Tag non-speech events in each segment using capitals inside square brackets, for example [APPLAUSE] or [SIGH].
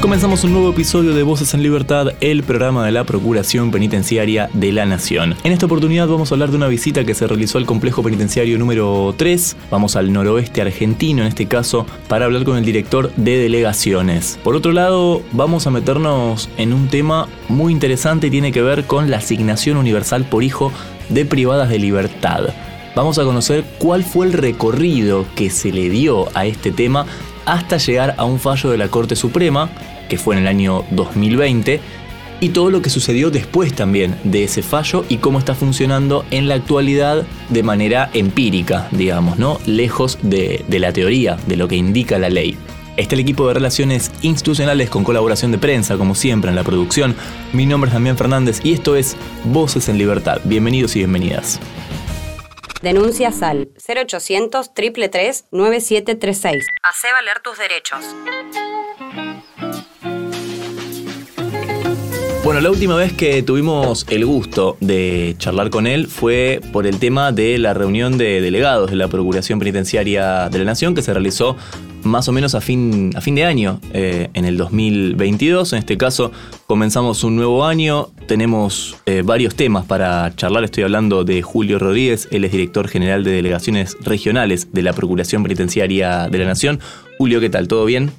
Comenzamos un nuevo episodio de Voces en Libertad, el programa de la Procuración Penitenciaria de la Nación. En esta oportunidad vamos a hablar de una visita que se realizó al complejo penitenciario número 3. Vamos al noroeste argentino en este caso para hablar con el director de delegaciones. Por otro lado, vamos a meternos en un tema muy interesante y tiene que ver con la asignación universal por hijo de privadas de libertad. Vamos a conocer cuál fue el recorrido que se le dio a este tema hasta llegar a un fallo de la Corte Suprema, que fue en el año 2020, y todo lo que sucedió después también de ese fallo y cómo está funcionando en la actualidad de manera empírica, digamos, ¿no? Lejos de, de la teoría, de lo que indica la ley. Está el equipo de relaciones institucionales con colaboración de prensa, como siempre en la producción. Mi nombre es Damián Fernández y esto es Voces en Libertad. Bienvenidos y bienvenidas. Denuncias al 0800 333 9736. Hacé valer tus derechos. Bueno, la última vez que tuvimos el gusto de charlar con él fue por el tema de la reunión de delegados de la Procuración Penitenciaria de la Nación que se realizó más o menos a fin, a fin de año, eh, en el 2022. En este caso, comenzamos un nuevo año. Tenemos eh, varios temas para charlar. Estoy hablando de Julio Rodríguez, él es director general de delegaciones regionales de la Procuración Penitenciaria de la Nación. Julio, ¿qué tal? ¿Todo bien?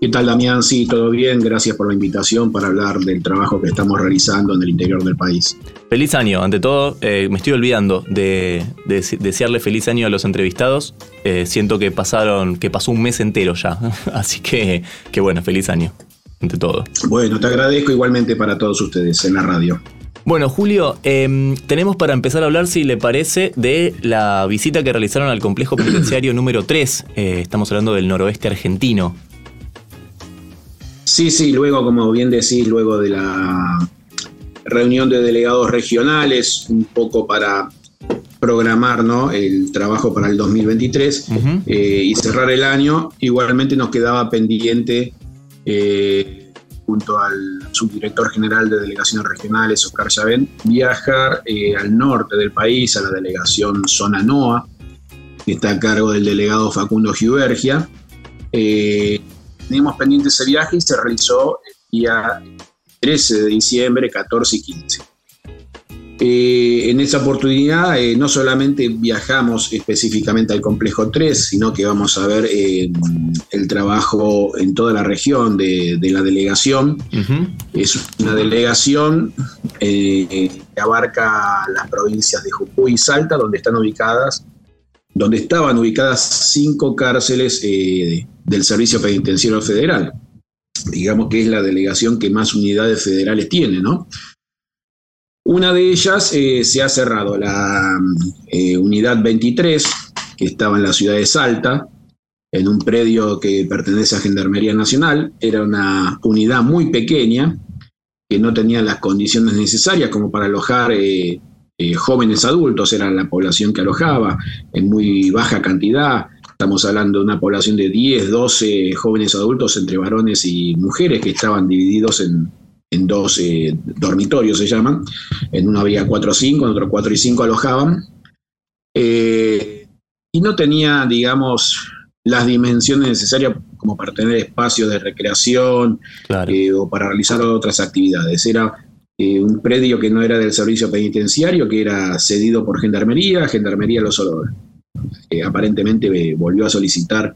¿Qué tal, Damián? Sí, todo bien. Gracias por la invitación para hablar del trabajo que estamos realizando en el interior del país. Feliz año. Ante todo, eh, me estoy olvidando de, desearle feliz año a los entrevistados. Eh, siento que pasaron, que pasó un mes entero ya. [LAUGHS] Así que, que bueno, feliz año. Ante todo. Bueno, te agradezco igualmente para todos ustedes en la radio. Bueno, Julio, em, tenemos para empezar a hablar, si le parece, de la visita que realizaron al complejo penitenciario número 3. Eh, estamos hablando del noroeste argentino. Sí, sí, luego, como bien decís, luego de la reunión de delegados regionales, un poco para programar ¿no? el trabajo para el 2023 eh, y cerrar el año, igualmente nos quedaba pendiente, eh, junto al subdirector general de delegaciones regionales, Oscar Chavén, viajar eh, al norte del país, a la delegación Zona NOA, que está a cargo del delegado Facundo Giubergia teníamos pendiente ese viaje y se realizó el día 13 de diciembre, 14 y 15. Eh, en esa oportunidad eh, no solamente viajamos específicamente al complejo 3, sino que vamos a ver eh, el trabajo en toda la región de, la delegación. Es una delegación que abarca las provincias de Jujuy y Salta, donde están ubicadas, donde estaban ubicadas cinco cárceles del Servicio Penitenciario Federal. Digamos que es la delegación que más unidades federales tiene, ¿no? Una de ellas eh, se ha cerrado, la eh, unidad 23, que estaba en la ciudad de Salta, en un predio que pertenece a Gendarmería Nacional. Era una unidad muy pequeña, que no tenía las condiciones necesarias como para alojar eh, jóvenes adultos, era la población que alojaba en muy baja cantidad. Estamos hablando de una población de 10, 12 jóvenes adultos entre varones y mujeres que estaban divididos en, en dos dormitorios, se llaman. En uno había 4 o 5, en otro 4 y 5 alojaban. Eh, y no tenía, digamos, las dimensiones necesarias como para tener espacios de recreación eh, o para realizar otras actividades. Era eh, un predio que no era del servicio penitenciario, que era cedido por Gendarmería, Gendarmería solo aparentemente volvió a solicitar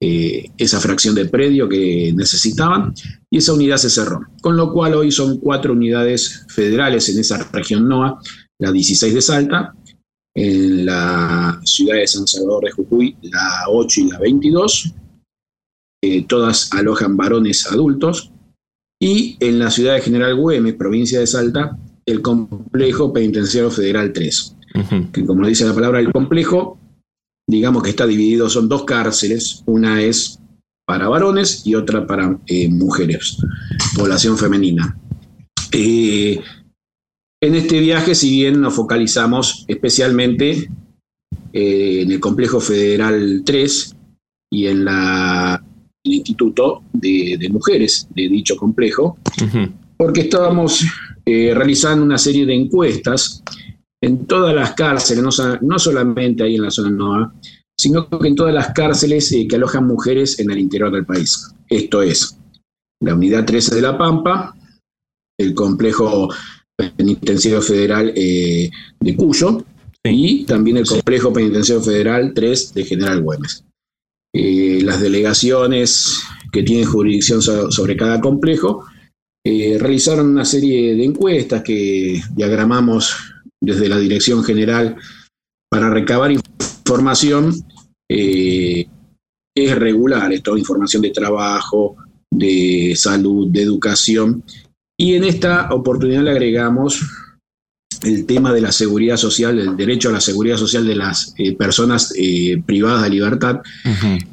eh, esa fracción de predio que necesitaban y esa unidad se cerró. Con lo cual hoy son cuatro unidades federales en esa región NOA, la 16 de Salta, en la ciudad de San Salvador de Jujuy, la 8 y la 22, eh, todas alojan varones adultos, y en la ciudad de General Güemes, provincia de Salta, el complejo penitenciario federal 3, que como dice la palabra, el complejo digamos que está dividido, son dos cárceles, una es para varones y otra para eh, mujeres, población femenina. Eh, en este viaje, si bien nos focalizamos especialmente en el Complejo Federal 3 y en la, el Instituto de, Mujeres de dicho complejo, porque estábamos realizando una serie de encuestas en todas las cárceles, no, solamente ahí en la zona NOA, sino que en todas las cárceles que alojan mujeres en el interior del país. Esto es la Unidad 13 de La Pampa, el Complejo Penitenciario Federal eh, de Cuyo y también el Complejo Penitenciario Federal 3 de General Güemes. Eh, las delegaciones que tienen jurisdicción sobre cada complejo eh, realizaron una serie de encuestas que diagramamos desde la Dirección General para recabar información es regular, información de trabajo, de salud, de educación. Y en esta oportunidad le agregamos el tema de la seguridad social, el derecho a la seguridad social de las eh, personas eh, privadas de libertad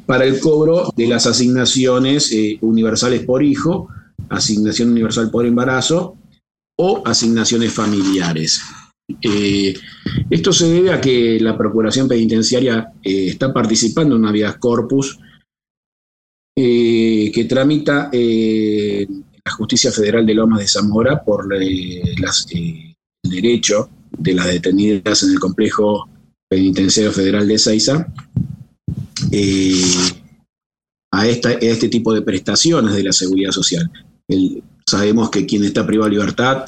para el cobro de las asignaciones eh, universales por hijo, asignación universal por embarazo o asignaciones familiares. esto se debe a que la Procuración Penitenciaria está participando en una vía corpus que tramita la Justicia Federal de Lomas de Zamora por el derecho de las detenidas en el complejo penitenciario federal de Seiza a, este tipo de prestaciones de la seguridad social. sabemos que quien está privado de libertad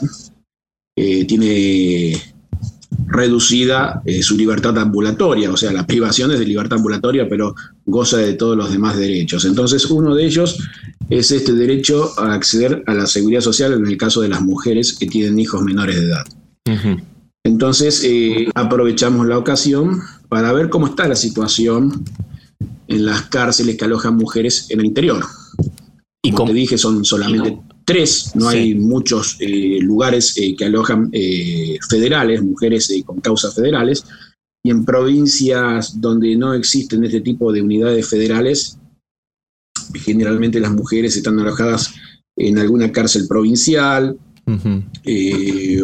tiene reducida eh, su libertad ambulatoria, o sea, la privación es de libertad ambulatoria, pero goza de todos los demás derechos. Entonces, uno de ellos es este derecho a acceder a la seguridad social en el caso de las mujeres que tienen hijos menores de edad. Entonces, eh, aprovechamos la ocasión para ver cómo está la situación en las cárceles que alojan mujeres en el interior. Y como te dije, son solamente tres, no hay muchos eh, lugares eh, que alojan federales, mujeres con causas federales, y en provincias donde no existen este tipo de unidades federales, generalmente las mujeres están alojadas en alguna cárcel provincial,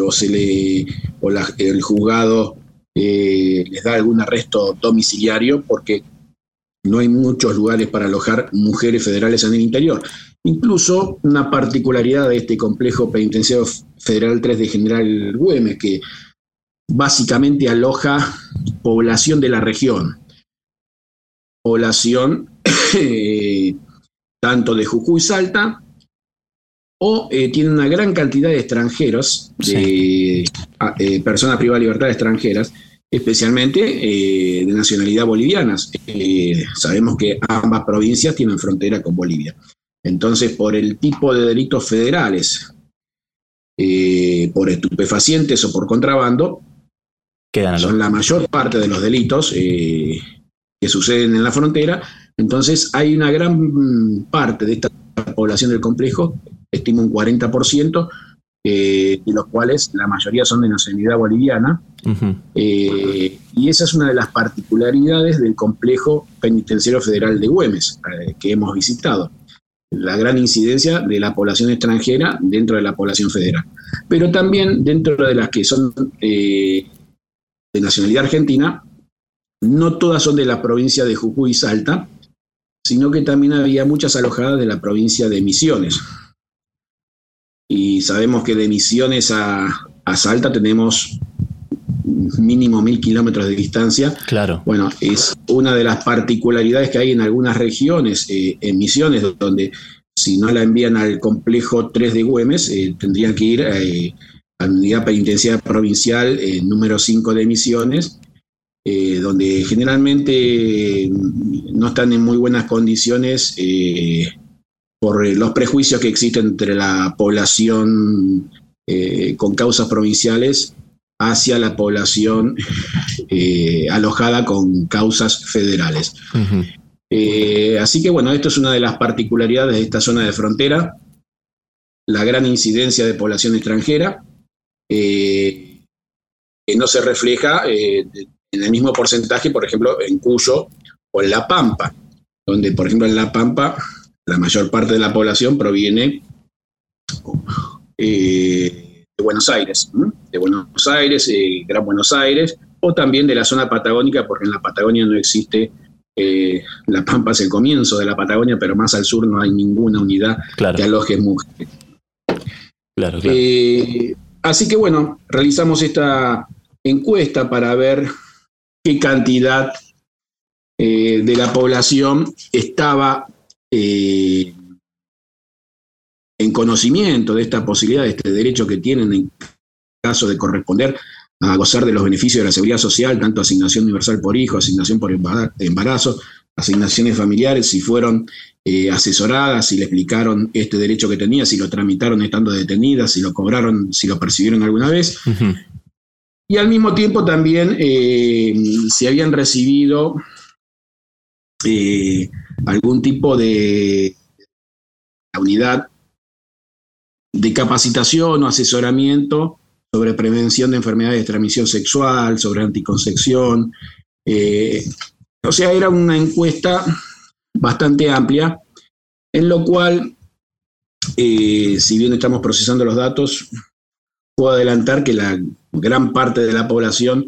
o se le o el juzgado les da algún arresto domiciliario porque no hay muchos lugares para alojar mujeres federales en el interior. Incluso una particularidad de este complejo penitenciario federal 3 de General Güemes, que básicamente aloja población de la región. Población [COUGHS] eh, tanto de Jujuy Salta, o eh, tiene una gran cantidad de extranjeros, de eh, personas privadas de libertad extranjeras, especialmente de nacionalidad bolivianas. sabemos que ambas provincias tienen frontera con Bolivia. Entonces, por el tipo de delitos federales, eh, por estupefacientes o por contrabando, son la mayor parte de los delitos eh, que suceden en la frontera. Entonces, hay una gran parte de esta población del complejo, estimo un 40%, eh, de los cuales la mayoría son de nacionalidad boliviana. y esa es una de las particularidades del complejo penitenciario federal de Güemes, que hemos visitado la gran incidencia de la población extranjera dentro de la población federal. Pero también dentro de las que son eh, de nacionalidad argentina, no todas son de la provincia de Jujuy y Salta, sino que también había muchas alojadas de la provincia de Misiones. Y sabemos que de Misiones a, a Salta tenemos mínimo mil kilómetros de distancia. Claro. Bueno, es una de las particularidades que hay en algunas regiones, eh, en Misiones, donde si no la envían al complejo 3 de Güemes, eh, tendrían que ir eh, a la unidad penitenciaria provincial número 5 de Misiones, donde generalmente no están en muy buenas condiciones por los prejuicios que existen entre la población con causas provinciales hacia la población [LAUGHS] eh, alojada con causas federales. Eh, así que bueno, esto es una de las particularidades de esta zona de frontera, la gran incidencia de población extranjera, eh, que no se refleja en el mismo porcentaje, por ejemplo, en Cuyo o en La Pampa, donde, por ejemplo, en La Pampa la mayor parte de la población proviene de Buenos Aires, de Buenos Aires, eh, Gran Buenos Aires, o también de la zona patagónica, porque en la Patagonia no existe, eh, La Pampa es el comienzo de la Patagonia, pero más al sur no hay ninguna unidad que aloje mujeres. Claro, claro. Eh, así que bueno, realizamos esta encuesta para ver qué cantidad eh, de la población estaba en conocimiento de esta posibilidad, de este derecho que tienen en caso de corresponder a gozar de los beneficios de la seguridad social, tanto asignación universal por hijo, asignación por embarazo, asignaciones familiares, si fueron eh, asesoradas, si le explicaron este derecho que tenía, si lo tramitaron estando detenidas, si lo cobraron, si lo percibieron alguna vez. Y al mismo tiempo también eh, si habían recibido eh, algún tipo de unidad de capacitación o asesoramiento sobre prevención de enfermedades de transmisión sexual, sobre anticoncepción. Eh, o sea, era una encuesta bastante amplia, en lo cual, eh, si bien estamos procesando los datos, puedo adelantar que la gran parte de la población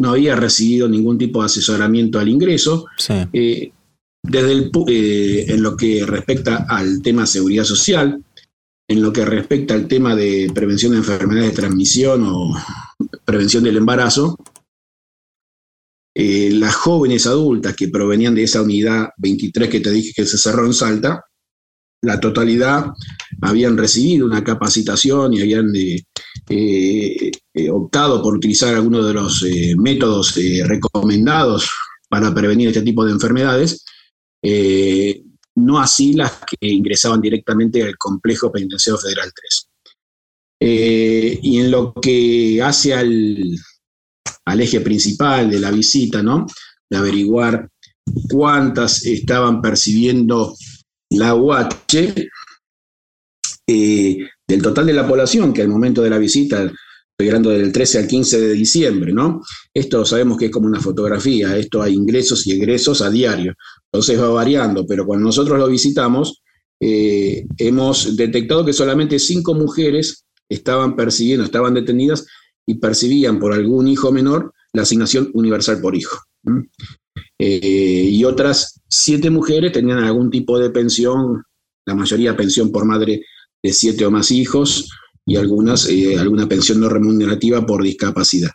no había recibido ningún tipo de asesoramiento al ingreso. Eh, desde el, en lo que respecta al tema seguridad social, en lo que respecta al tema de prevención de enfermedades de transmisión o prevención del embarazo, eh, las jóvenes adultas que provenían de esa unidad 23 que te dije que se cerró en Salta, la totalidad habían recibido una capacitación y habían eh, eh, optado por utilizar algunos de los métodos recomendados para prevenir este tipo de enfermedades no así las que ingresaban directamente al complejo penitenciario federal 3. Eh, y en lo que hace al, eje principal de la visita, ¿no? De averiguar cuántas estaban percibiendo la UH, eh, del total de la población, que al momento de la visita estoy hablando del 13 al 15 de diciembre, ¿no? Esto sabemos que es como una fotografía, esto hay ingresos y egresos a diario, entonces va variando, pero cuando nosotros lo visitamos, eh, hemos detectado que solamente cinco mujeres estaban percibiendo, estaban detenidas y percibían por algún hijo menor la asignación universal por hijo. Eh, y otras siete mujeres tenían algún tipo de pensión, la mayoría pensión por madre de siete o más hijos, y algunas, eh, alguna pensión no remunerativa por discapacidad.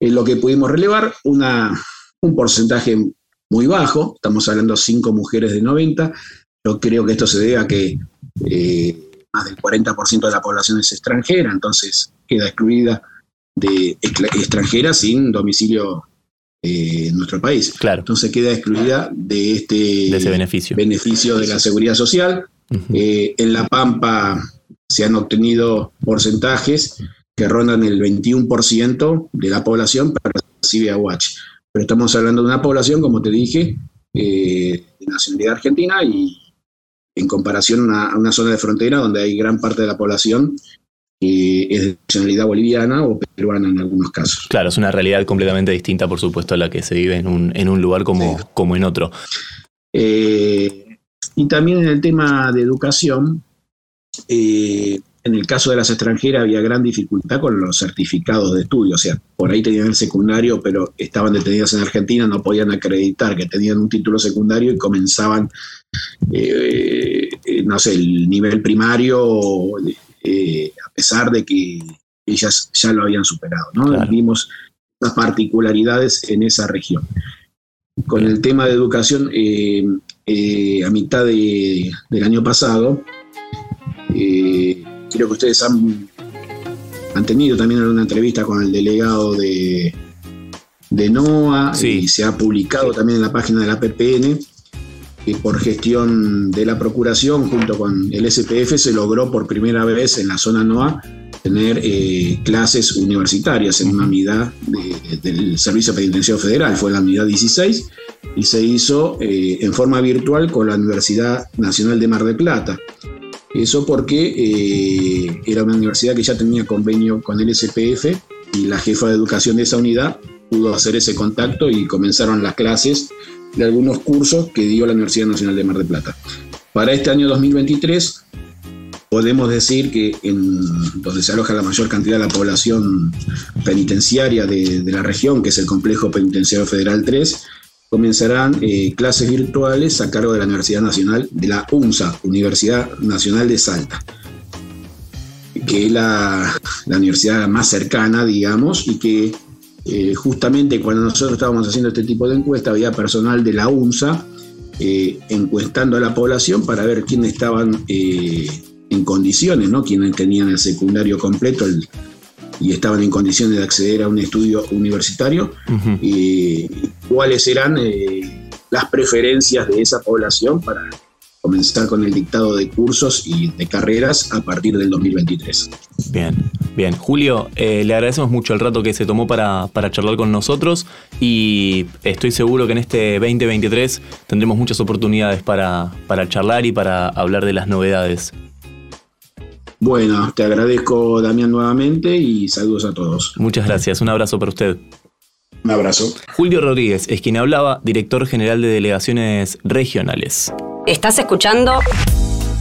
En lo que pudimos relevar, una, un porcentaje muy bajo, estamos hablando de 5 mujeres de 90, yo creo que esto se debe a que eh, más del 40% de la población es extranjera, entonces queda excluida de extranjera sin domicilio eh, en nuestro país. Claro. Entonces queda excluida de este ese beneficio. beneficio de la seguridad social. en La Pampa se han obtenido porcentajes que rondan el 21% de la población que recibe AUH. Pero estamos hablando de una población, como te dije, eh, de nacionalidad argentina y en comparación a una, zona de frontera donde hay gran parte de la población que es de nacionalidad boliviana o peruana en algunos casos. Claro, es una realidad completamente distinta, por supuesto, a la que se vive en un, en un lugar como, como en otro. Eh, y también en el tema de educación, eh, en el caso de las extranjeras había gran dificultad con los certificados de estudio, o sea, por ahí tenían el secundario, pero estaban detenidas en Argentina, no podían acreditar que tenían un título secundario y comenzaban, eh, eh, no sé, el nivel primario, a pesar de que ellas ya lo habían superado, ¿no? Vimos las particularidades en esa región. Con el tema de educación, a mitad del año pasado, eh, creo que ustedes han, han tenido también una entrevista con el delegado de, de NOA y se ha publicado también en la página de la PPN que por gestión de la Procuración junto con el SPF se logró por primera vez en la zona NOA tener eh, clases universitarias en una unidad del Servicio Penitenciario Federal, fue la unidad 16, y se hizo eh, en forma virtual con la Universidad Nacional de Mar del Plata. Eso porque eh, era una universidad que ya tenía convenio con el SPF y la jefa de educación de esa unidad pudo hacer ese contacto y comenzaron las clases de algunos cursos que dio la Universidad Nacional de Mar del Plata. Para este año 2023, podemos decir que en donde se aloja la mayor cantidad de la población penitenciaria de, la región, que es el Complejo Penitenciario Federal 3, comenzarán eh, clases virtuales a cargo de la Universidad Nacional, de la UNSA, Universidad Nacional de Salta, que es la, universidad más cercana, digamos, y que eh, justamente cuando nosotros estábamos haciendo este tipo de encuesta había personal de la UNSA eh, encuestando a la población para ver quiénes estaban en condiciones, ¿no? quienes tenían el secundario completo y estaban en condiciones de acceder a un estudio universitario, y cuáles eran eh, las preferencias de esa población para comenzar con el dictado de cursos y de carreras a partir del 2023. Bien, bien. Julio, eh, le agradecemos mucho el rato que se tomó para, para, charlar con nosotros y estoy seguro que en este 2023 tendremos muchas oportunidades para, para charlar y para hablar de las novedades bueno, te agradezco Damián nuevamente y saludos a todos. Muchas gracias, un abrazo para usted. Un abrazo. Julio Rodríguez es quien hablaba, director general de delegaciones regionales. Estás escuchando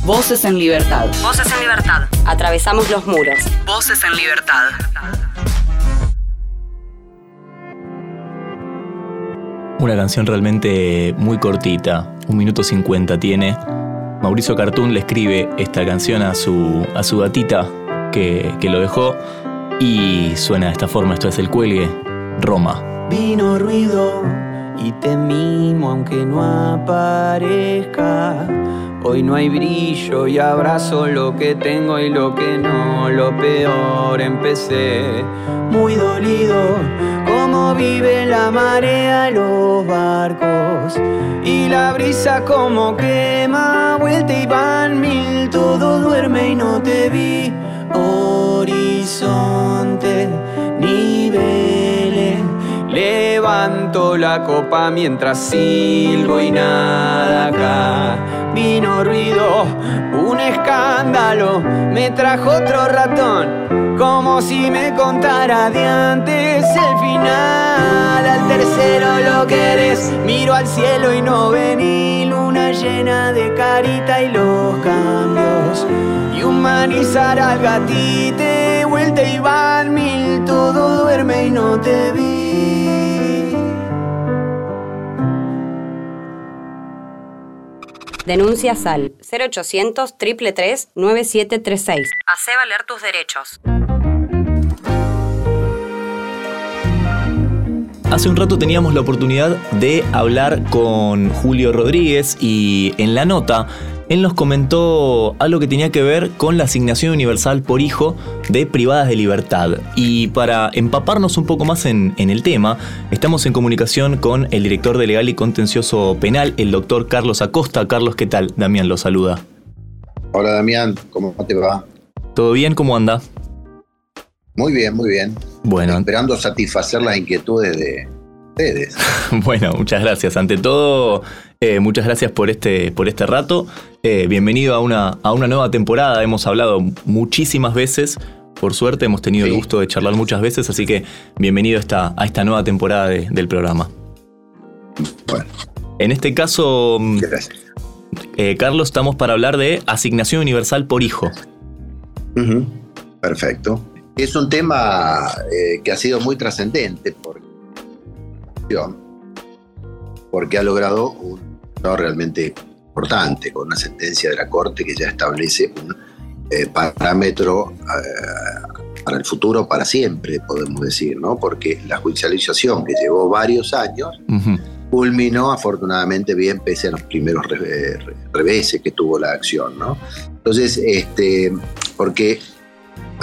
Voces en Libertad. Voces en Libertad. Atravesamos los muros. Voces en Libertad. Una canción realmente muy cortita, un minuto cincuenta tiene Mauricio Cartún le escribe esta canción a su, a su gatita que, lo dejó y suena de esta forma, esto es el cuelgue, Roma. Vino ruido y te mimo aunque no aparezca. Hoy no hay brillo y abrazo lo que tengo y lo que no. Lo peor empecé muy dolido. Vive la marea, los barcos y la brisa como quema. Vuelta y van mil, todo duerme y no te vi. Horizonte, niveles. Levanto la copa mientras silbo y nada acá vino ruido, un escándalo, me trajo otro ratón, como si me contara de antes el final. Al tercero lo querés, miro al cielo y no vení, luna llena de carita y los cambios. Y humanizar al gatite, vuelta y van mil, todo duerme y no te vi. Denuncias al 0800 333 9736. Hacé valer tus derechos. Hace un rato teníamos la oportunidad de hablar con Julio Rodríguez y en la nota él nos comentó algo que tenía que ver con la asignación universal por hijo de privadas de libertad. Y para empaparnos un poco más en, el tema, estamos en comunicación con el director de Legal y Contencioso Penal, el doctor Carlos Acosta. Carlos, ¿qué tal? Damián lo saluda. Hola Damián, ¿cómo te va? ¿Todo bien? ¿Cómo anda? Muy bien, muy bien. Bueno. Esperando satisfacer las inquietudes de ustedes. [LAUGHS] bueno, muchas gracias. Ante todo, eh, muchas gracias por este, por este rato. Eh, bienvenido a una, a una nueva temporada. Hemos hablado muchísimas veces. Por suerte hemos tenido el gusto de charlar muchas veces, así que bienvenido a esta, a esta nueva temporada del programa. Bueno. En este caso, mm, eh, Carlos, estamos para hablar de asignación universal por hijo. Perfecto. Es un tema que ha sido muy trascendente porque porque ha logrado un no realmente importante, con una sentencia de la Corte que ya establece un eh, parámetro eh, para el futuro, para siempre, podemos decir, ¿no? Porque la judicialización que llevó varios años culminó afortunadamente bien, pese a los primeros reveses que tuvo la acción, ¿no? Entonces, este, porque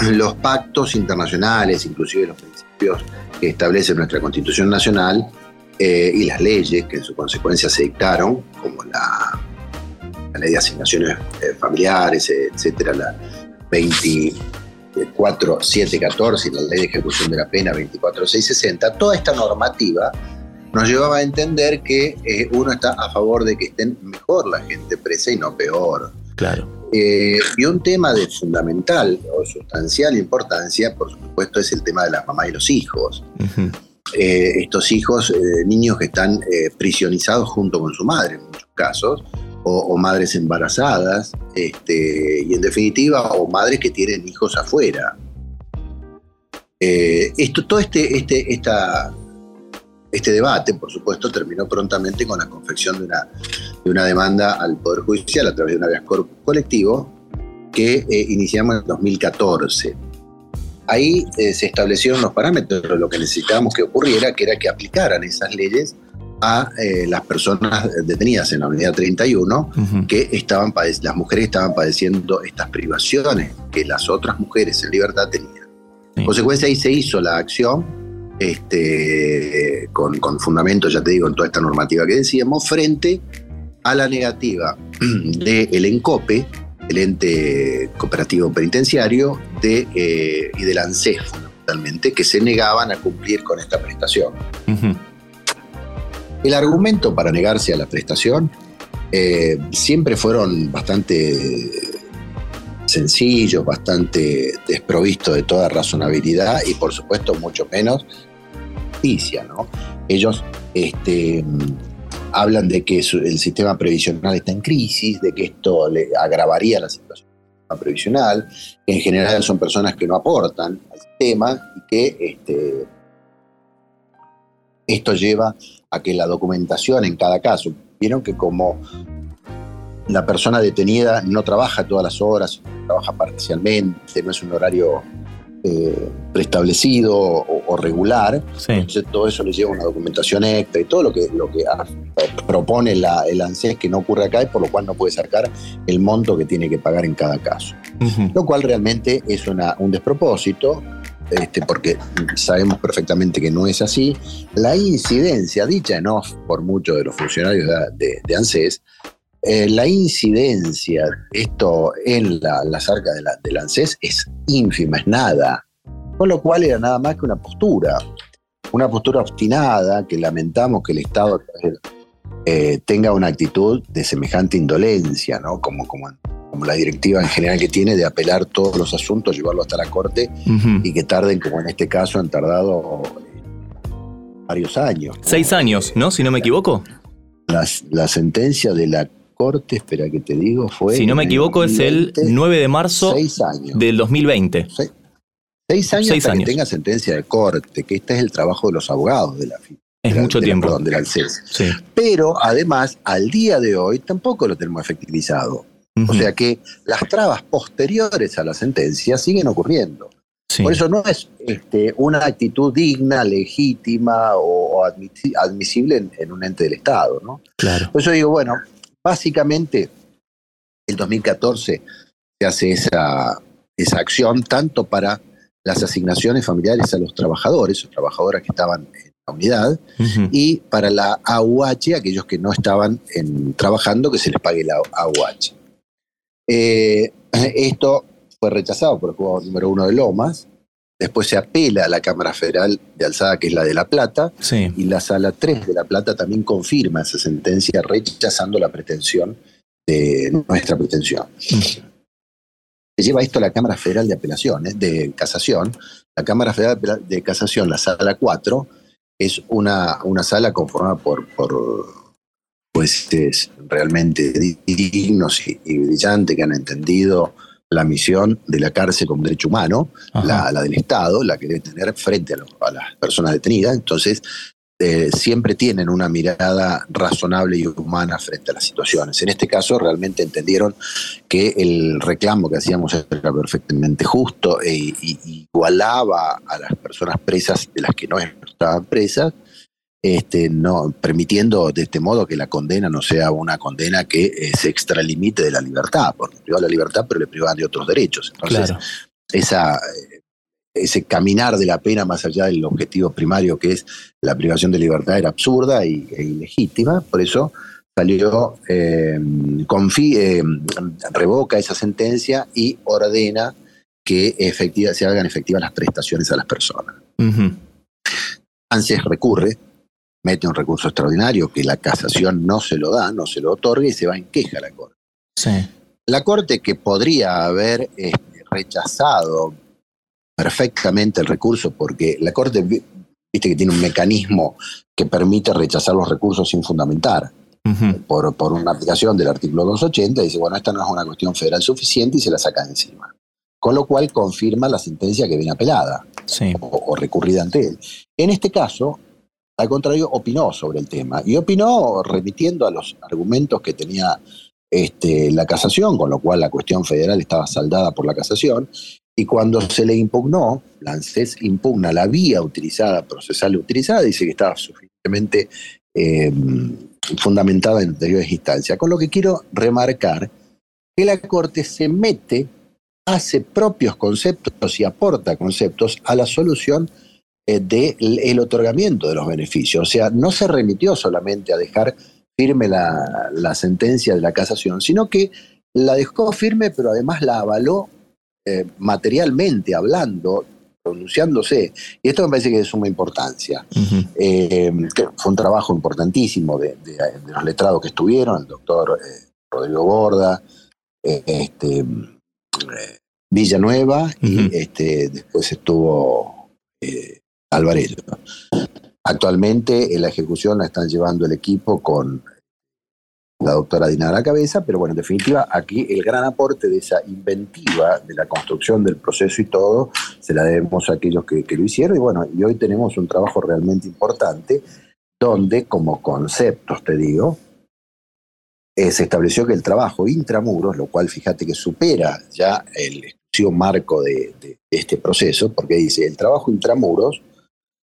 los pactos internacionales, inclusive los principios que establece nuestra Constitución Nacional, eh, y las leyes que en su consecuencia se dictaron, como la, ley de asignaciones eh, familiares, etcétera, la 24714 y la ley de ejecución de la pena 24660, toda esta normativa nos llevaba a entender que eh, uno está a favor de que estén mejor la gente presa y no peor. Claro. y un tema de fundamental o sustancial importancia, por supuesto, es el tema de las mamás y los hijos. Eh, estos hijos, eh, niños que están eh, prisionizados junto con su madre en muchos casos, o, madres embarazadas, este, y en definitiva, o madres que tienen hijos afuera. Eh, esto, todo este, este, esta, este debate, por supuesto, terminó prontamente con la confección de una, de una demanda al Poder Judicial a través de un habeas corpus colectivo que eh, iniciamos en 2014. Ahí eh, se establecieron los parámetros, lo que necesitábamos que ocurriera, que era que aplicaran esas leyes a eh, las personas detenidas en la unidad 31 que estaban las mujeres estaban padeciendo estas privaciones que las otras mujeres en libertad tenían. En consecuencia ahí se hizo la acción este, con, con fundamento, ya te digo, en toda esta normativa que decíamos, frente a la negativa [CLEARS THROAT] del el ENCOPE, el ente cooperativo penitenciario, de, eh, y del ANSES fundamentalmente, que se negaban a cumplir con esta prestación. El argumento para negarse a la prestación eh, siempre fueron bastante sencillos, bastante desprovistos de toda razonabilidad y por supuesto mucho menos justicia. ¿no? Ellos este, hablan de que el sistema previsional está en crisis, de que esto le agravaría la situación previsional, que en general son personas que no aportan al sistema y que este, esto lleva a que la documentación en cada caso, vieron que como la persona detenida no trabaja todas las horas, trabaja parcialmente, no es un horario eh, preestablecido o, regular, entonces todo eso le lleva una documentación extra y todo lo que, lo que propone la, el ANSES que no ocurre acá y por lo cual no puede sacar el monto que tiene que pagar en cada caso. Lo cual realmente es una, un despropósito, este, porque sabemos perfectamente que no es así, la incidencia dicha en off por muchos de los funcionarios de, de, ANSES, eh, la incidencia esto en la, las arcas de la, del ANSES es ínfima, es nada. Con lo cual era nada más que una postura, una postura obstinada que lamentamos que el Estado eh, tenga una actitud de semejante indolencia, ¿no? Como, como como la directiva en general que tiene de apelar todos los asuntos, llevarlo hasta la corte y que tarden, como en este caso, han tardado varios años. Seis años, ¿no? Si no me equivoco. La, sentencia de la corte, espera que te digo, fue... Si no me equivoco, es el 9 de marzo del 2020. Seis, años para que tenga sentencia de corte, que este es el trabajo de los abogados de la Es mucho tiempo. perdón, del Sí. Pero además, al día de hoy tampoco lo tenemos efectivizado. O sea que las trabas posteriores a la sentencia siguen ocurriendo. Por eso no es este, una actitud digna, legítima o, admisible en, un ente del Estado. ¿no? Claro. Por eso digo, bueno, básicamente el 2014 se hace esa, esa acción tanto para las asignaciones familiares a los trabajadores o trabajadoras que estaban en la unidad y para la AUH, aquellos que no estaban trabajando, que se les pague la AUH. Eh, [CLEARS THROAT] esto fue rechazado por el jugador número uno de Lomas. Después se apela a la Cámara Federal de Alzada, que es la de La Plata, y la Sala 3 de La Plata también confirma esa sentencia rechazando la pretensión de nuestra pretensión. Se lleva esto a la Cámara Federal de Apelaciones, de Casación. La Cámara Federal de Casación, la Sala 4, es una, una sala conformada por, por jueces realmente dignos y, brillantes que han entendido la misión de la cárcel como derecho humano, la, del Estado, la que debe tener frente a, las personas detenidas. Entonces, eh, siempre tienen una mirada razonable y humana frente a las situaciones. En este caso, realmente entendieron que el reclamo que hacíamos era perfectamente justo e, igualaba a las personas presas de las que no estaban presas este, no, permitiendo de este modo que la condena no sea una condena que eh, se extralimite de la libertad, porque priva la libertad pero le privan de otros derechos. Entonces, esa, eh, ese caminar de la pena más allá del objetivo primario que es la privación de libertad era absurda y, e ilegítima, por eso salió, eh, revoca esa sentencia y ordena que efectiva, se hagan efectivas las prestaciones a las personas. ANSES recurre, mete un recurso extraordinario que la casación no se lo da, no se lo otorga y se va en queja a la Corte. La Corte que podría haber este, rechazado perfectamente el recurso, porque la Corte, viste que tiene un mecanismo que permite rechazar los recursos sin fundamentar. por, por, una aplicación del artículo 280, dice, bueno, esta no es una cuestión federal suficiente y se la saca encima. Con lo cual confirma la sentencia que viene apelada o, recurrida ante él. En este caso, al contrario, opinó sobre el tema y opinó remitiendo a los argumentos que tenía este, la casación, con lo cual la cuestión federal estaba saldada por la casación. Y cuando se le impugnó, la impugna la vía utilizada, procesal utilizada, dice que estaba suficientemente eh, fundamentada en anteriores instancias. Con lo que quiero remarcar que la Corte se mete, hace propios conceptos y aporta conceptos a la solución eh, del otorgamiento de los beneficios. O sea, no se remitió solamente a dejar firme la, sentencia de la casación, sino que la dejó firme, pero además la avaló eh, materialmente, hablando, pronunciándose. Y esto me parece que es de suma importancia. Eh, fue un trabajo importantísimo de, los letrados que estuvieron, el doctor eh, Rodrigo Borda, eh, este, Villanueva y este, después estuvo Alvarez. Actualmente en la ejecución la están llevando el equipo con la doctora Dinara Cabeza, pero bueno, en definitiva, aquí el gran aporte de esa inventiva de la construcción del proceso y todo, se la debemos a aquellos que, lo hicieron. Y bueno, y hoy tenemos un trabajo realmente importante, donde como conceptos, te digo, eh, se estableció que el trabajo intramuros, lo cual fíjate que supera ya el exclusivo marco de este proceso, porque dice, el trabajo intramuros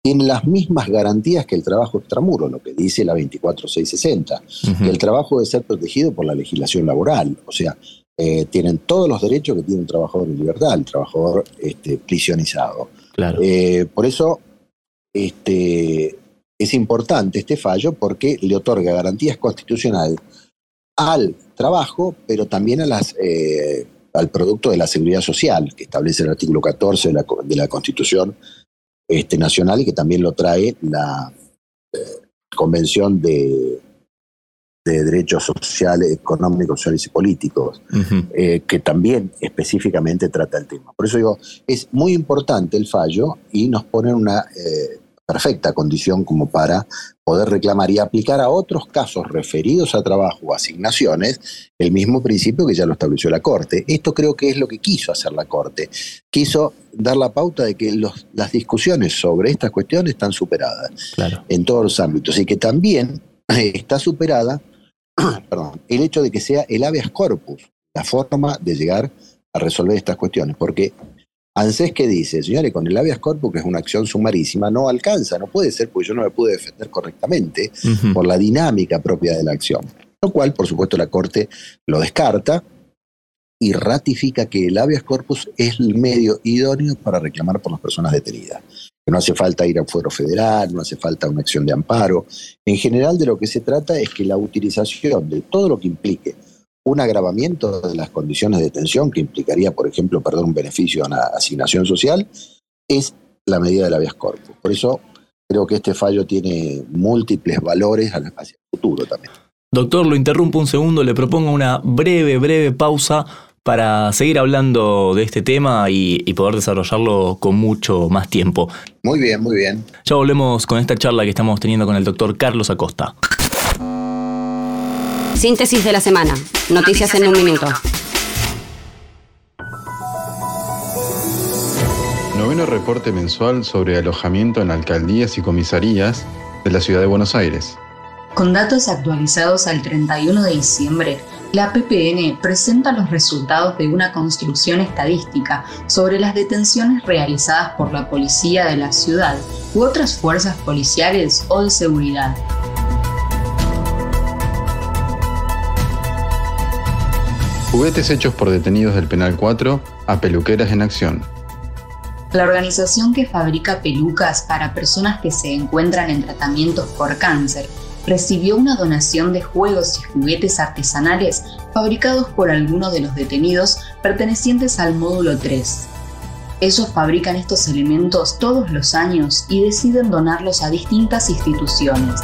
tiene las mismas garantías que el trabajo extramuro, lo que dice la 24660. El trabajo debe ser protegido por la legislación laboral, o sea, eh, tienen todos los derechos que tiene un trabajador en libertad, el trabajador este, prisionizado. Eh, por eso este, es importante este fallo porque le otorga garantías constitucionales al trabajo, pero también a las, eh, al producto de la seguridad social, que establece el artículo 14 de la, de la Constitución este, nacional y que también lo trae la eh, Convención de, de, Derechos Sociales, Económicos, Sociales y Políticos, eh, que también específicamente trata el tema. Por eso digo, es muy importante el fallo y nos pone una eh, perfecta condición como para poder reclamar y aplicar a otros casos referidos a trabajo o asignaciones el mismo principio que ya lo estableció la Corte. Esto creo que es lo que quiso hacer la Corte. Quiso dar la pauta de que las discusiones sobre estas cuestiones están superadas en todos los ámbitos y que también [CLEARS THROAT] está superada [CLEARS THROAT] perdón, el hecho de que sea el habeas corpus la forma de llegar a resolver estas cuestiones, porque ANSES que dice, señores, con el habeas corpus, que es una acción sumarísima, no alcanza, no puede ser, porque yo no me pude defender correctamente por la dinámica propia de la acción. Lo cual, por supuesto, la Corte lo descarta y ratifica que el habeas corpus es el medio idóneo para reclamar por las personas detenidas. Que no hace falta ir a fuero federal, no hace falta una acción de amparo. En general, de lo que se trata es que la utilización de todo lo que implique un agravamiento de las condiciones de detención, que implicaría, por ejemplo, perder un beneficio a una asignación social, es la medida del habeas corpus. Por eso creo que este fallo tiene múltiples valores hacia el futuro también. Doctor, lo interrumpo un segundo, le propongo una breve, breve pausa para seguir hablando de este tema y, y, poder desarrollarlo con mucho más tiempo. Muy bien, muy bien. Ya volvemos con esta charla que estamos teniendo con el doctor Carlos Acosta. Síntesis de la semana. Noticias, en, un, minuto. Noveno reporte mensual sobre alojamiento en alcaldías y comisarías de la ciudad de Buenos Aires. Con datos actualizados al 31 de diciembre, la PPN presenta los resultados de una construcción estadística sobre las detenciones realizadas por la policía de la ciudad u otras fuerzas policiales o de seguridad. Juguetes hechos por detenidos del Penal 4 a peluqueras en acción. La organización que fabrica pelucas para personas que se encuentran en tratamientos por cáncer recibió una donación de juegos y juguetes artesanales fabricados por algunos de los detenidos pertenecientes al módulo 3. Ellos fabrican estos elementos todos los años y deciden donarlos a distintas instituciones.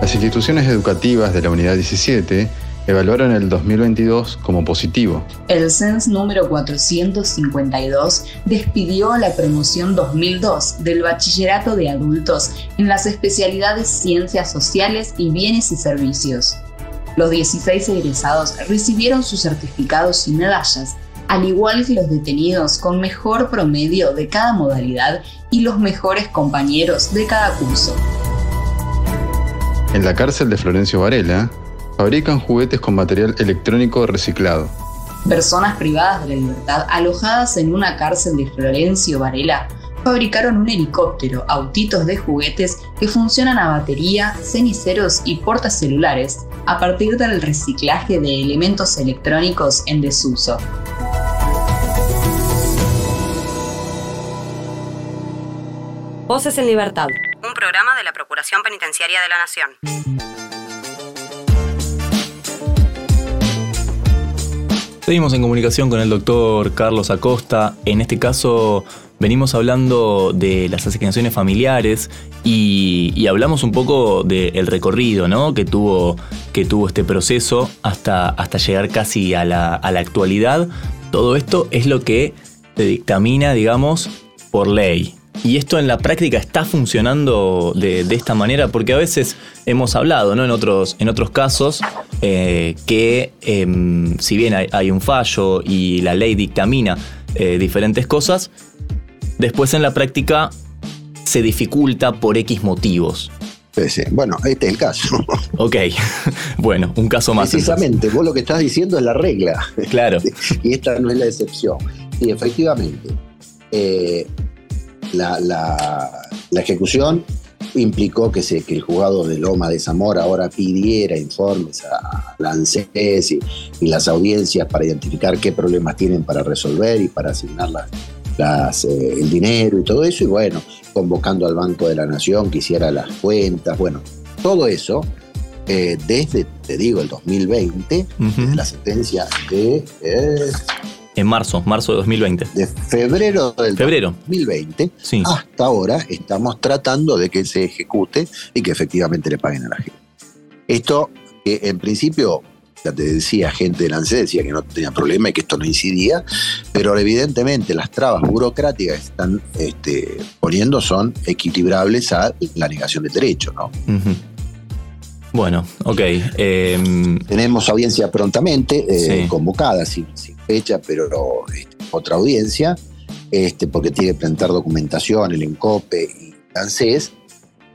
Las instituciones educativas de la Unidad 17 evaluaron el 2022 como positivo. El CENS número 452 despidió la promoción 2002 del bachillerato de adultos en las especialidades Ciencias Sociales y Bienes y Servicios. Los 16 egresados recibieron sus certificados y medallas, al igual que los detenidos con mejor promedio de cada modalidad y los mejores compañeros de cada curso. En la cárcel de Florencio Varela, fabrican juguetes con material electrónico reciclado. Personas privadas de la libertad alojadas en una cárcel de Florencio Varela fabricaron un helicóptero, autitos de juguetes que funcionan a batería, ceniceros y portacelulares a partir del reciclaje de elementos electrónicos en desuso. Voces en Libertad, un programa de la Procuración Penitenciaria de la Nación. Seguimos en comunicación con el doctor Carlos Acosta. En este caso venimos hablando de las asignaciones familiares y, hablamos un poco del recorrido ¿no? que, tuvo, que tuvo este proceso hasta, hasta llegar casi a la, a la actualidad. Todo esto es lo que se dictamina, digamos, por ley. Y esto en la práctica está funcionando de, esta manera porque a veces hemos hablado ¿no? en, otros, en otros casos eh, que em, si bien hay, un fallo y la ley dictamina eh, diferentes cosas, después en la práctica se dificulta por X motivos. Bueno, este es el caso. [LAUGHS] Ok, [LAUGHS] bueno, un caso más. Precisamente, vos lo que estás diciendo es la regla. Claro. [LAUGHS] y esta no es la excepción. Y efectivamente, eh, la, ejecución implicó que, se, que el juzgado de Loma de Zamora ahora pidiera informes a la ANSES y, las audiencias para identificar qué problemas tienen para resolver y para asignar las, eh, el dinero y todo eso, y bueno, convocando al Banco de la Nación que hiciera las cuentas, bueno, todo eso eh, desde, te digo, el 2020, la sentencia de... Eh, en marzo, marzo de 2020. De febrero del febrero. 2020 hasta ahora estamos tratando de que se ejecute y que efectivamente le paguen a la gente. Esto, que en principio, ya te decía, gente de la ANSE decía que no tenía problema y que esto no incidía, pero evidentemente las trabas burocráticas que están este, poniendo son equilibrables a la negación del derecho, ¿no? Bueno, ok. Em, Tenemos audiencia prontamente, eh, convocada, sin, fecha, pero este, otra audiencia, este, porque tiene que presentar documentación, el ENCOPE y ANSES,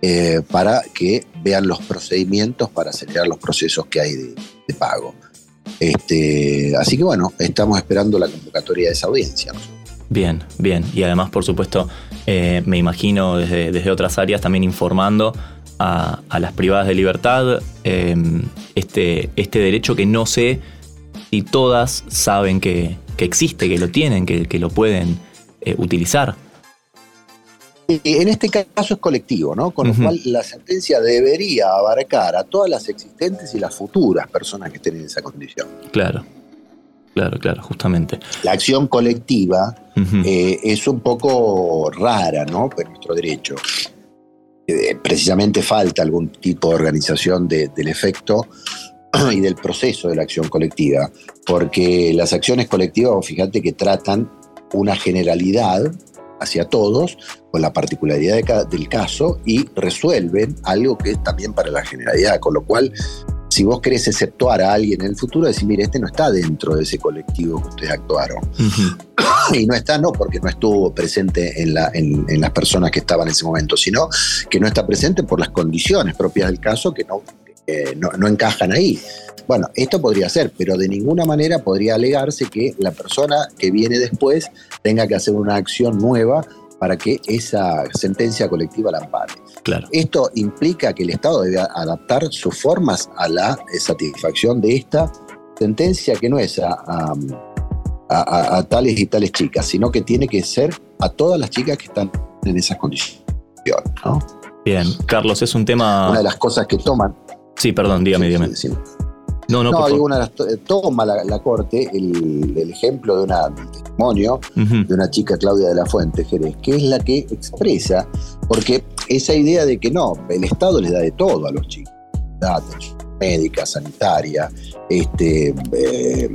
eh, para que vean los procedimientos para acelerar los procesos que hay de, pago. Este, así que bueno, estamos esperando la convocatoria de esa audiencia. Bien, bien. Y además, por supuesto, eh, me imagino desde, desde otras áreas también informando a, las privadas de libertad em, este, este derecho que no sé si todas saben que, existe, que lo tienen, que, lo pueden eh, utilizar. En este caso es colectivo, ¿no? Con lo cual la sentencia debería abarcar a todas las existentes y las futuras personas que estén en esa condición. Claro, claro, claro, justamente. La acción colectiva eh, es un poco rara, ¿no? Por nuestro derecho. Eh, precisamente falta algún tipo de organización del efecto [CLEARS THROAT] y del proceso de la acción colectiva, porque las acciones colectivas, fíjate que tratan una generalidad hacia todos, con la particularidad del caso, y resuelven algo que es también para la generalidad, con lo cual si vos querés exceptuar a alguien en el futuro, decir, mire, este no está dentro de ese colectivo que ustedes actuaron. [CLEARS THROAT] Y no está no porque no estuvo presente en, la, en, las personas que estaban en ese momento, sino que no está presente por las condiciones propias del caso que no, no, no, encajan ahí. Bueno, esto podría ser, pero de ninguna manera podría alegarse que la persona que viene después tenga que hacer una acción nueva para que esa sentencia colectiva la ampare. Claro. Esto implica que el Estado debe adaptar sus formas a la satisfacción de esta sentencia, que no es a, tales y tales chicas, sino que tiene que ser a todas las chicas que están en esas condiciones. Bien, Carlos, es un tema... Una de las cosas que toman... Sí, perdón, dígame, dígame. No, no, no una, toma la, Corte el, ejemplo de una, testimonio de una chica, Claudia de la Fuente Jerez, que es la que expresa, porque esa idea de que no, el Estado les da de todo a los chicos, da médica, sanitaria, este, eh,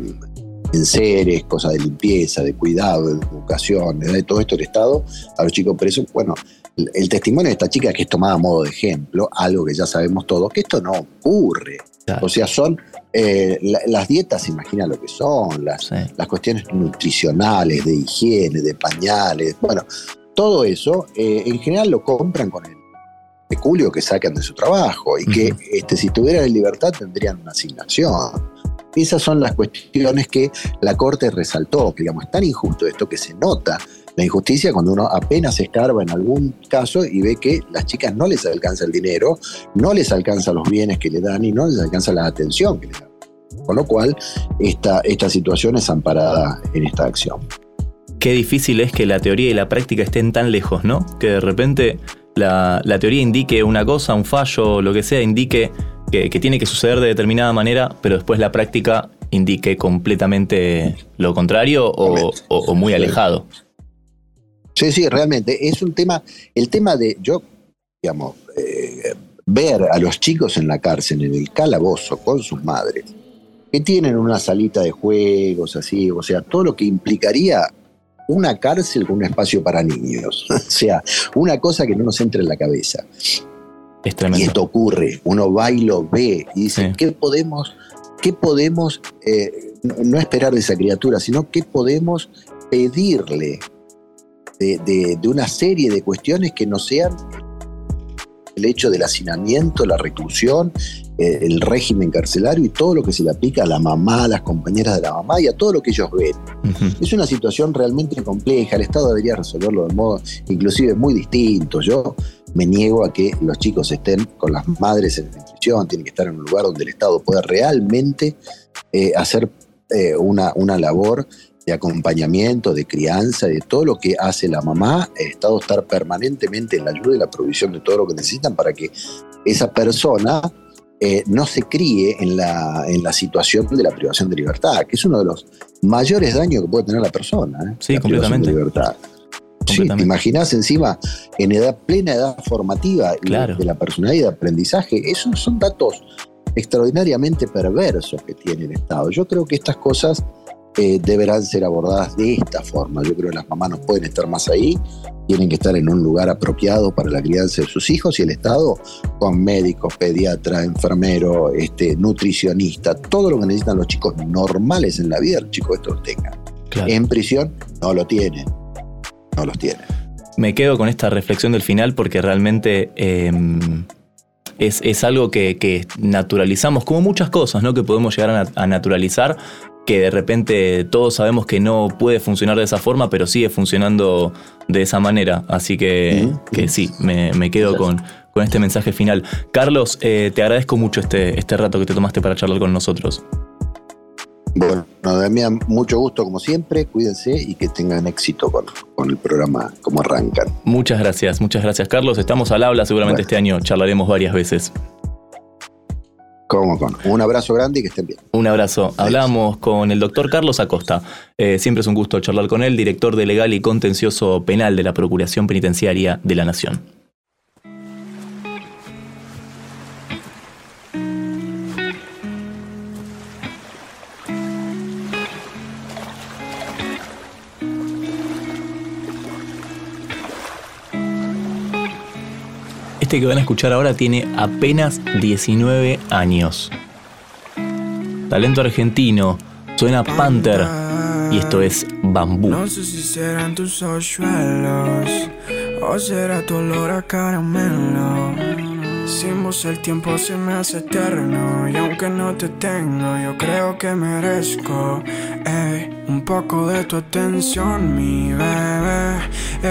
enseres, cosas de limpieza, de cuidado, de educación, de todo esto el Estado a los chicos presos. Bueno, el, testimonio de esta chica que es tomada a modo de ejemplo, algo que ya sabemos todos, que esto no ocurre. O sea, son eh, las dietas, imagina lo que son, las, las cuestiones nutricionales, de higiene, de pañales, bueno, todo eso eh, en general lo compran con el peculio que sacan de su trabajo y que este, si estuvieran en libertad tendrían una asignación. Esas son las cuestiones que la Corte resaltó, que digamos, es tan injusto esto que se nota la injusticia cuando uno apenas escarba en algún caso y ve que las chicas no les alcanza el dinero, no les alcanza los bienes que le dan y no les alcanza la atención que le dan. Con lo cual, esta, esta situación es amparada en esta acción. Qué difícil es que la teoría y la práctica estén tan lejos, ¿no? Que de repente la, teoría indique una cosa, un fallo, lo que sea, indique que, tiene que suceder de determinada manera, pero después la práctica indique completamente lo contrario o muy alejado. Sí, sí, realmente. Es un tema, el tema de, yo, digamos, eh, ver a los chicos en la cárcel, en el calabozo, con sus madres, que tienen una salita de juegos, así, o sea, todo lo que implicaría una cárcel con un espacio para niños. [LAUGHS] o sea, una cosa que no nos entre en la cabeza. Es tremendo. Y esto ocurre, uno va y lo ve y dice, ¿qué podemos, qué podemos eh, no esperar de esa criatura, sino qué podemos pedirle de, una serie de cuestiones que no sean el hecho del hacinamiento, la reclusión, eh, el régimen carcelario y todo lo que se le aplica a la mamá, a las compañeras de la mamá y a todo lo que ellos ven. Es una situación realmente compleja, el Estado debería resolverlo de modo inclusive muy distinto. Yo me niego a que los chicos estén con las madres en prisión, tienen que estar en un lugar donde el Estado pueda realmente eh, hacer eh, una, una labor de acompañamiento, de crianza, de todo lo que hace la mamá, el Estado estar permanentemente en la ayuda y la provisión de todo lo que necesitan para que esa persona eh, no se críe en la, en la situación de la privación de libertad, que es uno de los mayores daños que puede tener la persona. ¿eh? Sí, completamente. De libertad. Sí, te imaginás encima en edad plena edad formativa de la personalidad y de aprendizaje, esos son datos extraordinariamente perversos que tiene el Estado. Yo creo que estas cosas eh, deberán ser abordadas de esta forma. Yo creo que las mamás no pueden estar más ahí, tienen que estar en un lugar apropiado para la crianza de sus hijos y el Estado con médicos, pediatra, enfermero, este, nutricionista, todo lo que necesitan los chicos normales en la vida, los chicos estos tengan. En prisión no lo tienen, no los tienen. Me quedo con esta reflexión del final porque realmente... Em, es, algo que, naturalizamos, como muchas cosas, ¿no? Que podemos llegar a, naturalizar, que de repente todos sabemos que no puede funcionar de esa forma, pero sigue funcionando de esa manera. Así que, que sí, me, quedo con, con, este mensaje final. Carlos, eh, te agradezco mucho este, este rato que te tomaste para charlar con nosotros. Bueno, Damián, mucho gusto como siempre, cuídense y que tengan éxito con, con, el programa como arrancan. Muchas gracias, muchas gracias Carlos. Estamos al habla, seguramente este año charlaremos varias veces. Un abrazo grande y que estén bien. Un abrazo. Hablamos con el doctor Carlos Acosta. Eh, siempre es un gusto charlar con él, director de Legal y Contencioso Penal de la Procuración Penitenciaria de la Nación. Este que van a escuchar ahora tiene apenas 19 años. Talento argentino, suena Panther y esto es Bambú. No sé si serán tus hoyuelos o será tu olor a caramelo. Sin vos el tiempo se me hace eterno y aunque no te tengo yo creo que merezco un poco de tu atención mi bebé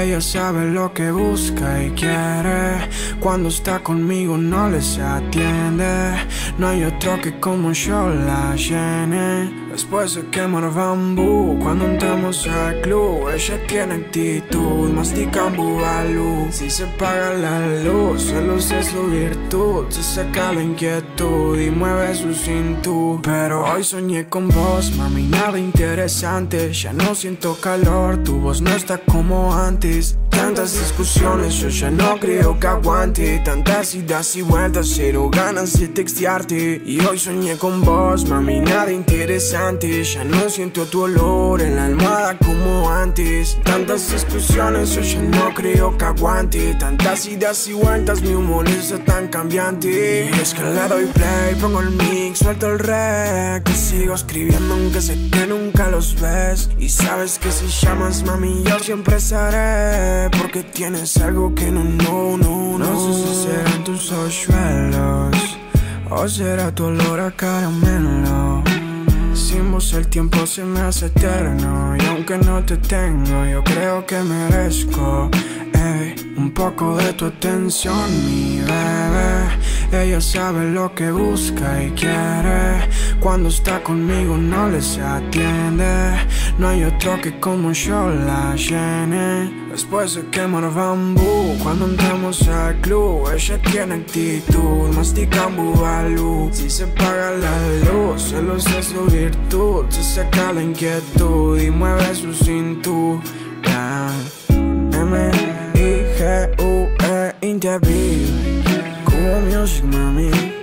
ella sabe lo que busca y quiere. Cuando está conmigo no les atiende. No hay otro que como yo la llene. Después de quemar bambú, cuando entramos al club, ella tiene actitud, mastica bubalú. Si se apaga la luz, solo es su virtud. Se saca la inquietud y mueve su cintura. Pero hoy soñé con vos, mami, nada interesante. Ya no siento calor, tu voz no está como antes. antes. Tantas discusiones, yo ya no creo que aguante. Tantas idas y vueltas, cero ganas de textearte. Y hoy soñé con vos, mami, nada interesante. Ya no siento tu olor en la almohada como antes. Tantas discusiones, yo ya no creo que aguante. Tantas idas y vueltas, mi humor es tan cambiante. Y es que le doy play, pongo el mix, suelto el rec. Y sigo escribiendo aunque sé que nunca los ves. Y sabes que si llamas, mami, yo siempre seré. Porque tienes algo que no, no, no, no. No sé si serán tus hoyuelos o será tu olor a caramelo. Sin vos el tiempo se me hace eterno Y aunque no te tengo, yo creo que merezco un poco de tu atención, mi bebé. Ella sabe lo que busca y quiere. Cuando está conmigo no les atiende. No hay otro que como yo la llene. Después de quemar bambú, cuando entramos al club, ella tiene actitud, mastica bubalú. Si se apaga la luz, celos es su virtud. Se saca la inquietud y mueve su cintura. M G-U-E interview Cool music, mami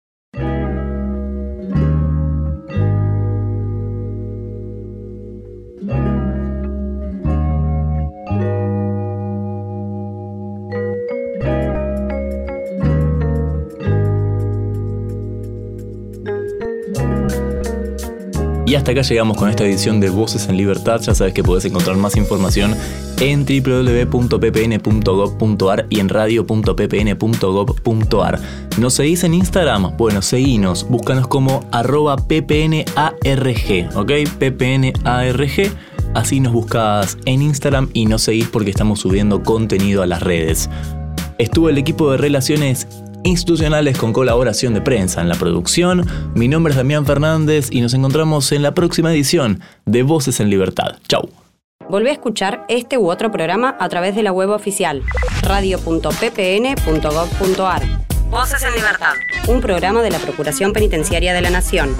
Y hasta acá llegamos con esta edición de Voces en Libertad. Ya sabes que podés encontrar más información en www.ppn.gov.ar y en radio.ppn.gov.ar. ¿Nos seguís en Instagram? Bueno, seguinos, búscanos como arroba ppnarg, ¿ok? ppnarg. Así nos buscas en Instagram y nos seguís porque estamos subiendo contenido a las redes. Estuvo el equipo de relaciones institucionales con colaboración de prensa en la producción. Mi nombre es Damián Fernández y nos encontramos en la próxima edición de Voces en Libertad. Chau. Volvé a escuchar este u otro programa a través de la web oficial radio.ppn.gov.ar. Voces en Libertad, un programa de la Procuración Penitenciaria de la Nación.